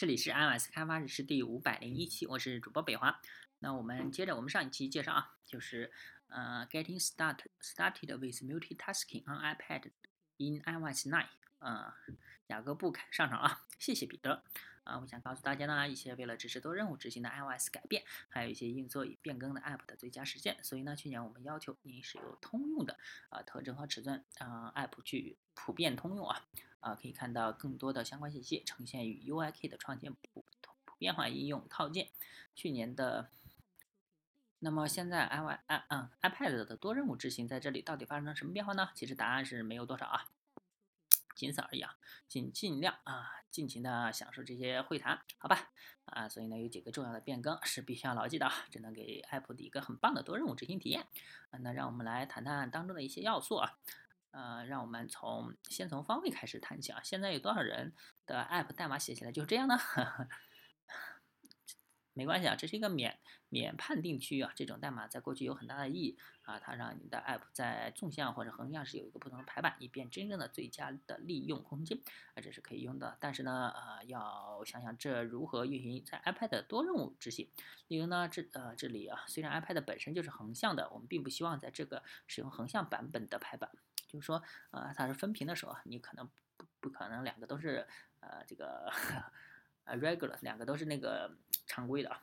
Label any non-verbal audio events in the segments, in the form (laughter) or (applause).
这里是 iOS 开发日志第五百零一期，我是主播北华。那我们接着我们上一期介绍啊，就是呃，Getting start started with multitasking on iPad in iOS 9。呃，雅各布凯上场了，谢谢彼得。啊，我想告诉大家呢，一些为了支持多任务执行的 iOS 改变，还有一些运作与变更的 App 的最佳实践。所以呢，去年我们要求您使用通用的啊特征和尺寸啊 App 去普遍通用啊。啊，可以看到更多的相关信息呈现于 UIK 的创建普普遍化应用套件。去年的，那么现在 i y i 嗯 iPad 的多任务执行在这里到底发生了什么变化呢？其实答案是没有多少啊。仅此而已啊，请尽量啊，尽情的享受这些会谈，好吧？啊，所以呢，有几个重要的变更是必须要牢记的啊，只能给 Apple 的一个很棒的多任务执行体验。啊，那让我们来谈谈当中的一些要素啊。呃，让我们从先从方位开始谈起啊。现在有多少人的 App 代码写起来就是这样呢？(laughs) 没关系啊，这是一个免免判定区域啊。这种代码在过去有很大的意义啊，它让你的 App 在纵向或者横向是有一个不同的排版，以便真正的最佳的利用空间啊，这是可以用的。但是呢，呃，要想想这如何运行在 iPad 多任务执行。例如呢，这呃这里啊，虽然 iPad 本身就是横向的，我们并不希望在这个使用横向版本的排版，就是说，呃，它是分屏的时候，你可能不不可能两个都是呃这个。(laughs) 啊，regular 两个都是那个常规的啊，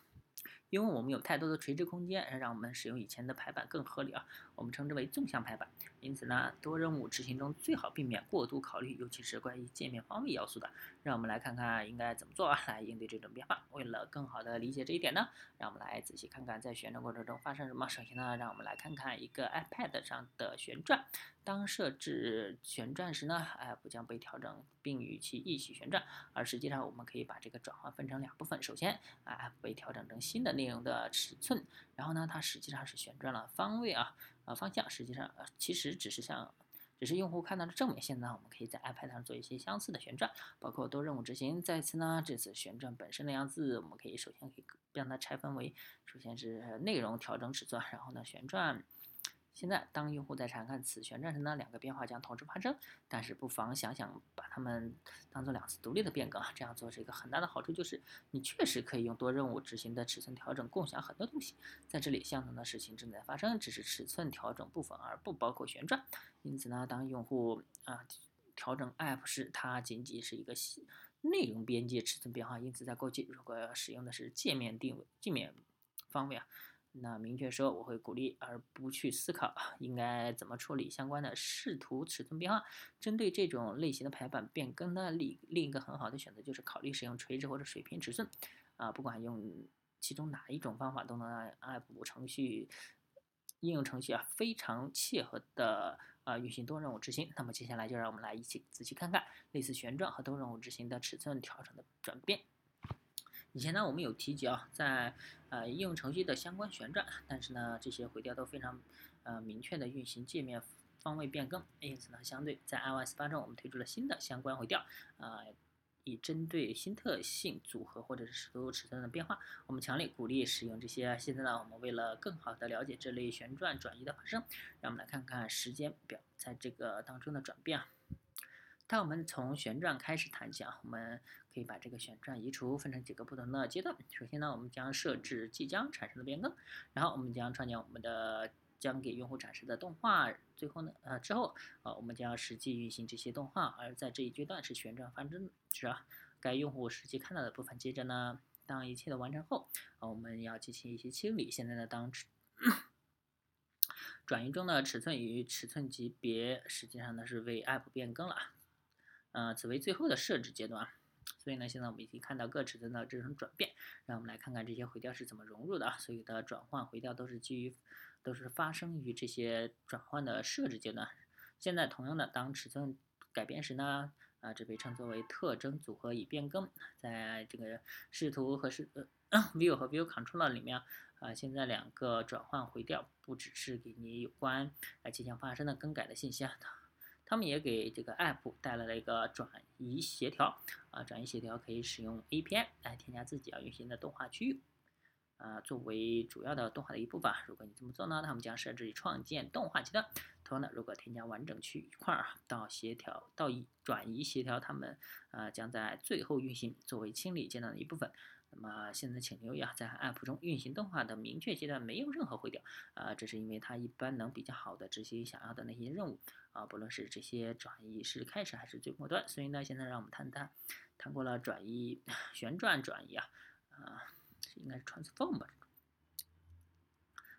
因为我们有太多的垂直空间，让我们使用以前的排版更合理啊。我们称之为纵向排版。因此呢，多任务执行中最好避免过度考虑，尤其是关于界面方位要素的。让我们来看看应该怎么做啊，来应对这种变化。为了更好的理解这一点呢，让我们来仔细看看在旋转过程中发生什么。首先呢，让我们来看看一个 iPad 上的旋转。当设置旋转时呢，App 将被调整并与其一起旋转。而实际上，我们可以把这个转换分成两部分。首先哎被调整成新的内容的尺寸，然后呢，它实际上是旋转了方位啊。啊，方向实际上，其实只是像，只是用户看到的正面。现在我们可以在 iPad 上做一些相似的旋转，包括多任务执行。再次呢，这次旋转本身的样子，我们可以首先可以让它拆分为，首先是内容调整尺寸，然后呢旋转。现在，当用户在查看此旋转时呢，两个变化将同时发生。但是，不妨想想把它们当做两次独立的变更啊。这样做是一个很大的好处，就是你确实可以用多任务执行的尺寸调整共享很多东西。在这里，相同的事情正在发生，只是尺寸调整部分，而不包括旋转。因此呢，当用户啊调整 App 时，它仅仅是一个内容边界尺寸变化。因此，在过去，如果使用的是界面定位、界面方位啊。那明确说，我会鼓励而不去思考应该怎么处理相关的视图尺寸变化。针对这种类型的排版变更呢，另另一个很好的选择就是考虑使用垂直或者水平尺寸。啊，不管用其中哪一种方法，都能让 App 程序应用程序啊非常切合的啊运行多任务执行。那么接下来就让我们来一起仔细看看类似旋转和多任务执行的尺寸调整的转变。以前呢，我们有提及啊，在呃应用程序的相关旋转，但是呢，这些回调都非常呃明确的运行界面方位变更，因此呢，相对在 iOS 八中，我们推出了新的相关回调，啊，以针对新特性组合或者是尺度尺寸的变化，我们强烈鼓励使用这些。现在呢，我们为了更好的了解这类旋转转移的发生，让我们来看看时间表在这个当中的转变啊。当我们从旋转开始谈起啊，我们可以把这个旋转移除分成几个不同的阶段。首先呢，我们将设置即将产生的变更，然后我们将创建我们的将给用户展示的动画。最后呢，呃，之后啊，我们将实际运行这些动画。而在这一阶段是旋转发生，是啊？该用户实际看到的部分。接着呢，当一切都完成后啊，我们要进行一些清理。现在呢，当转移中的尺寸与尺寸级别实际上呢是为 App 变更了。呃，此为最后的设置阶段，所以呢，现在我们已经看到各尺寸的这种转变，让我们来看看这些回调是怎么融入的。所有的转换回调都是基于，都是发生于这些转换的设置阶段。现在同样的，当尺寸改变时呢，啊，这被称作为特征组合已变更。在这个视图和视呃 (clears throat) View 和 View Controller 里面啊，现在两个转换回调不只是给你有关啊即将发生的更改的信息啊。他们也给这个 App 带来了一个转移协调啊，转移协调可以使用 API 来添加自己要运行的动画区域。啊作为主要的动画的一部分。如果你这么做呢，他们将设置创建动画阶段。同样的，如果添加完整区域块到协调到转移协调，它们啊将在最后运行，作为清理阶段的一部分。那么现在请留意啊，在 App 中运行动画的明确阶段没有任何毁掉啊，这是因为它一般能比较好的执行想要的那些任务啊，不论是这些转移是开始还是最末端。所以呢，现在让我们谈谈，谈过了转移、(laughs) 旋转转移啊，啊，应该是 transform 吧，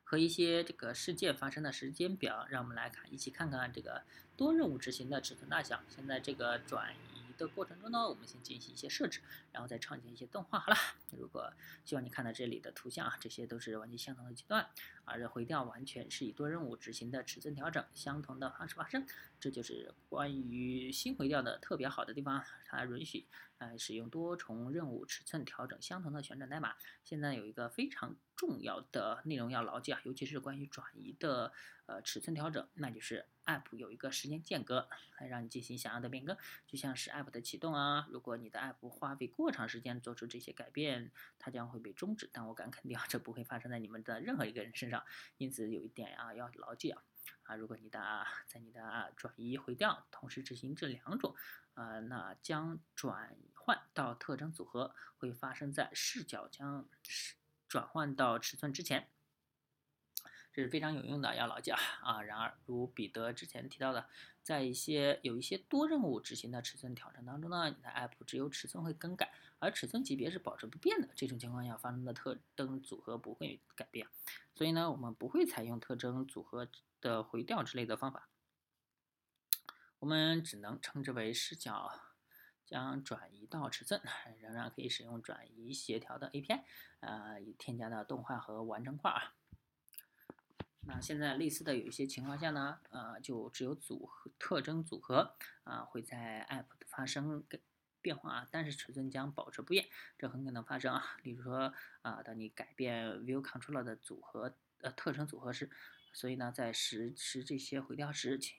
和一些这个事件发生的时间表，让我们来看，一起看看这个多任务执行的尺寸大小。现在这个转移。的过程中呢，我们先进行一些设置，然后再创建一些动画。好了，如果希望你看到这里的图像啊，这些都是完全相同的阶段，而回调完全是以多任务执行的尺寸调整相同的方式发生。这就是关于新回调的特别好的地方，它允许呃使用多重任务尺寸调整相同的旋转代码。现在有一个非常重要的内容要牢记啊，尤其是关于转移的呃尺寸调整，那就是 App 有一个时间间隔来让你进行想要的变更，就像是 App 的启动啊，如果你的 App 花费过长时间做出这些改变，它将会被终止。但我敢肯定啊，这不会发生在你们的任何一个人身上，因此有一点啊要牢记啊。啊，如果你的在你的转移回调同时执行这两种，啊，那将转换到特征组合会发生在视角将转换到尺寸之前，这是非常有用的，要牢记啊啊！然而，如彼得之前提到的，在一些有一些多任务执行的尺寸调整当中呢，你的 App 只有尺寸会更改，而尺寸级别是保持不变的。这种情况下发生的特征组合不会改变，所以呢，我们不会采用特征组合。的回调之类的方法，我们只能称之为视角将转移到尺寸，仍然可以使用转移协调的 API，呃，添加的动画和完成块啊。那现在类似的有一些情况下呢，呃，就只有组合特征组合啊会在 App 发生变化啊，但是尺寸将保持不变，这很可能发生啊。例如说啊，当你改变 View Controller 的组合呃特征组合时。所以呢，在实施这些回调时，请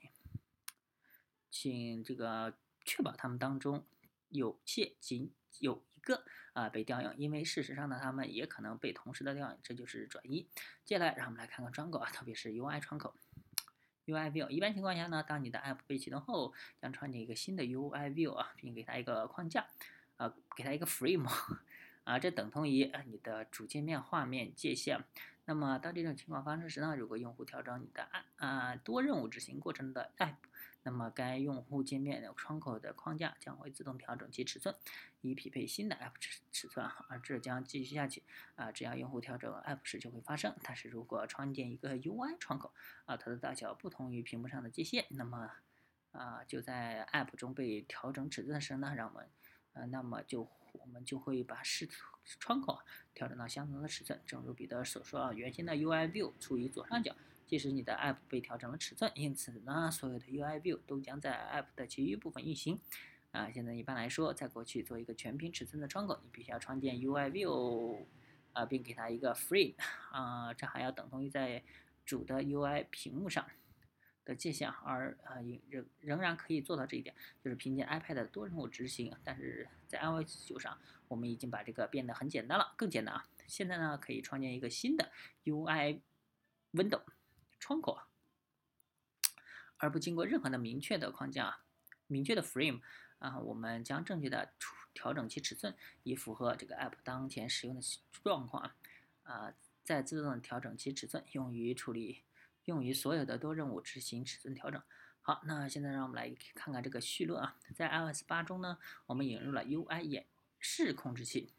请这个确保它们当中有且仅有一个啊被调用，因为事实上呢，它们也可能被同时的调用，这就是转移。接下来，让我们来看看窗口啊，特别是 UI 窗口，UI View。一般情况下呢，当你的 App 被启动后，将创建一个新的 UI View 啊，并给它一个框架啊，给它一个 Frame (laughs) 啊，这等同于你的主界面画面界限。那么，当这种情况发生时呢？如果用户调整你的 App 啊多任务执行过程的 App，那么该用户界面的窗口的框架将会自动调整其尺寸，以匹配新的 App 尺尺寸。而这将继续下去啊，只要用户调整 App 时就会发生。但是如果创建一个 UI 窗口啊，它的大小不同于屏幕上的界限，那么啊就在 App 中被调整尺寸时呢，让我们呃，那么就。我们就会把视窗口调整到相同的尺寸。正如彼得所说啊，原先的 UI View 处于左上角，即使你的 App 被调整了尺寸，因此呢，所有的 UI View 都将在 App 的其余部分运行。啊，现在一般来说，在过去做一个全屏尺寸的窗口，你必须要创建 UI View，啊，并给它一个 Frame，啊，这还要等同于在主的 UI 屏幕上。的界限，而呃仍仍然可以做到这一点，就是凭借 iPad 的多任务执行。但是在 iOS 九上，我们已经把这个变得很简单了，更简单啊！现在呢，可以创建一个新的 UI Window 窗口啊，而不经过任何的明确的框架啊、明确的 Frame 啊，我们将正确的调整其尺寸，以符合这个 App 当前使用的状况啊，啊再自动调整其尺寸，用于处理。用于所有的多任务执行尺寸调整。好，那现在让我们来看看这个绪论啊。在 iOS 八中呢，我们引入了 UI 演示控制器，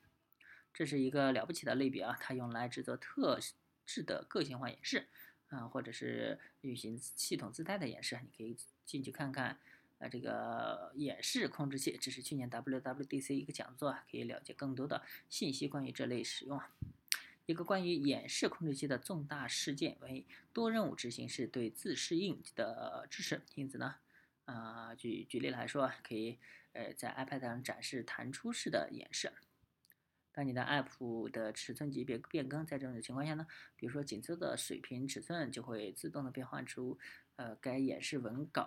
这是一个了不起的类别啊。它用来制作特制的个性化演示啊，或者是运行系统自带的演示。你可以进去看看啊，这个演示控制器，这是去年 WWDC 一个讲座，可以了解更多的信息关于这类使用。一个关于演示控制器的重大事件为多任务执行是对自适应的支持。因此呢，啊，举举例来说，可以呃在 iPad 上展示弹出式的演示。当你的 App 的尺寸级别变更，在这种情况下呢，比如说紧凑的水平尺寸就会自动的变换出呃，该演示文稿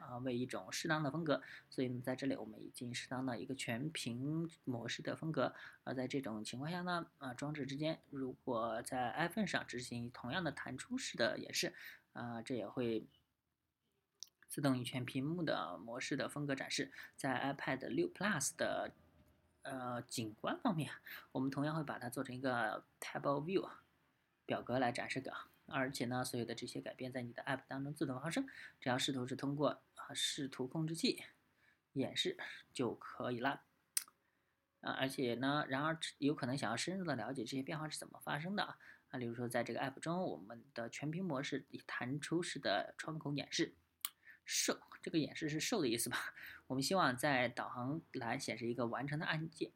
啊为一种适当的风格，所以呢，在这里我们已经适当的一个全屏模式的风格。而在这种情况下呢，啊，装置之间如果在 iPhone 上执行同样的弹出式的演示，啊，这也会自动以全屏幕的模式的风格展示。在 iPad 六 Plus 的呃景观方面，我们同样会把它做成一个 Table View 表格来展示的。而且呢，所有的这些改变在你的 App 当中自动发生，只要视图是通过啊视图控制器演示就可以了。啊，而且呢，然而有可能想要深入的了解这些变化是怎么发生的啊，啊，例如说在这个 App 中，我们的全屏模式以弹出式的窗口演示设这个演示是设的意思吧？我们希望在导航栏显示一个完成的按键，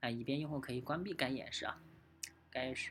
啊，以便用户可以关闭该演示啊，该是。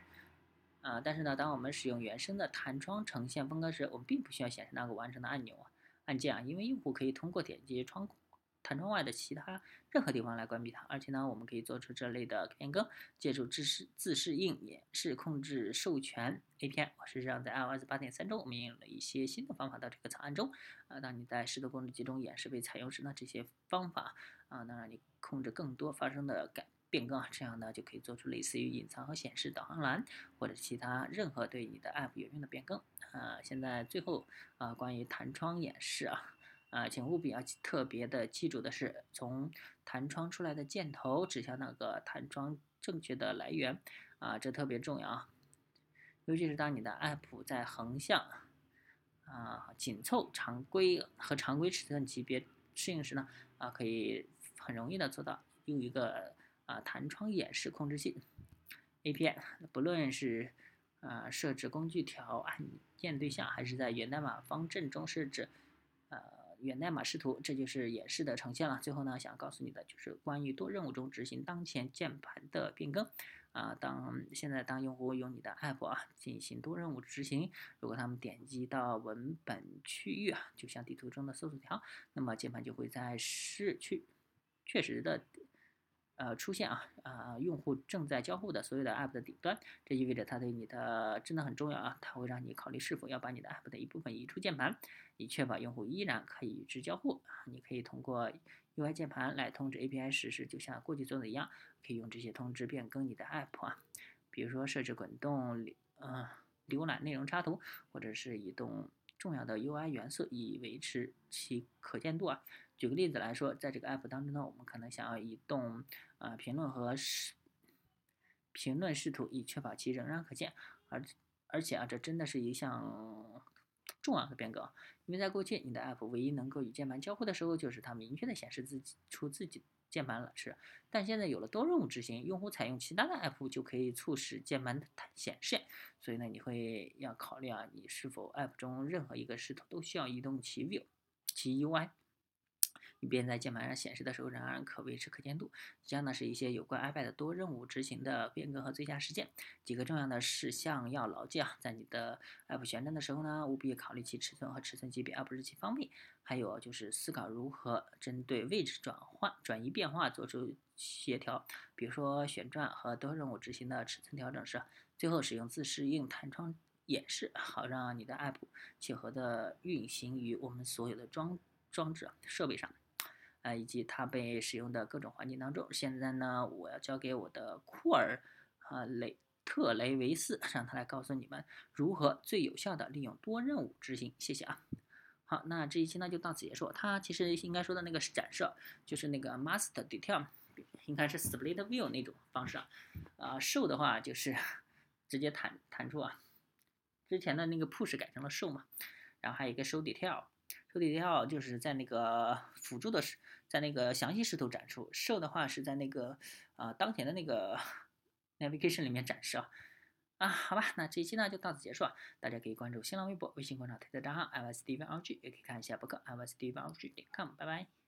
啊，但是呢，当我们使用原生的弹窗呈现风格时，我们并不需要显示那个完成的按钮啊、按键啊，因为用户可以通过点击窗口弹窗外的其他任何地方来关闭它。而且呢，我们可以做出这类的变更，借助自适自适应演示控制授权 API。实际上，在 iOS 8.3中，我们应用了一些新的方法到这个草案中。啊，当你在视图控制集中演示被采用时呢，这些方法啊能让你控制更多发生的改。变更啊，这样呢就可以做出类似于隐藏和显示导航栏或者其他任何对你的 App 有用的变更啊。现在最后啊，关于弹窗演示啊啊，请务必要特别的记住的是，从弹窗出来的箭头指向那个弹窗正确的来源啊，这特别重要啊。尤其是当你的 App 在横向啊紧凑常规和常规尺寸级别适应时呢啊，可以很容易的做到用一个。啊，弹窗演示控制器 API，不论是啊设置工具条按键对象，还是在源代码方阵中设置呃源代码视图，这就是演示的呈现了。最后呢，想告诉你的就是关于多任务中执行当前键盘的变更啊。当现在当用户用你的 App 啊进行多任务执行，如果他们点击到文本区域啊，就像地图中的搜索条，那么键盘就会在失去确实的。呃，出现啊啊，用户正在交互的所有的 App 的顶端，这意味着它对你的真的很重要啊，它会让你考虑是否要把你的 App 的一部分移出键盘，以确保用户依然可以与之交互啊。你可以通过 UI 键盘来通知 API 实时，就像过去做的一样，可以用这些通知变更你的 App 啊，比如说设置滚动呃浏览内容插图，或者是移动重要的 UI 元素以维持其可见度啊。举个例子来说，在这个 app 当中呢，我们可能想要移动啊评论和视评论视图，以确保其仍然可见。而而且啊，这真的是一项重要的变革，因为在过去，你的 app 唯一能够与键盘交互的时候，就是它明确的显示自己出自己键盘了是。但现在有了多任务执行，用户采用其他的 app 就可以促使键盘的显示。所以呢，你会要考虑啊，你是否 app 中任何一个视图都需要移动其 view 其 UI。以便在键盘上显示的时候仍然可维持可见度。以上呢是一些有关 iPad 多任务执行的变革和最佳实践。几个重要的事项要牢记啊，在你的 App 旋转的时候呢，务必考虑其尺寸和尺寸级别，而不是其方位。还有就是思考如何针对位置转换、转移变化做出协调，比如说旋转和多任务执行的尺寸调整时。最后使用自适应弹窗演示，好让你的 App 契合的运行于我们所有的装装置设备上。啊，以及它被使用的各种环境当中。现在呢，我要交给我的库尔啊雷特雷维斯，让他来告诉你们如何最有效的利用多任务执行。谢谢啊。好，那这一期呢就到此结束。他其实应该说的那个展示，就是那个 master detail，应该是 split view 那种方式啊。啊，show 的话就是 (laughs) 直接弹弹出啊。之前的那个 push 改成了 show 嘛，然后还有一个 show detail。show detail 就是在那个辅助的是在那个详细视图展出，show 的话是在那个啊当前的那个 (laughs) navigation 里面展示啊啊好吧，那这一期呢就到此结束啊，大家可以关注新浪微博、微信公众号、推特账号 i s d v r g 也可以看一下博客 i s d v r g 点 com，拜拜。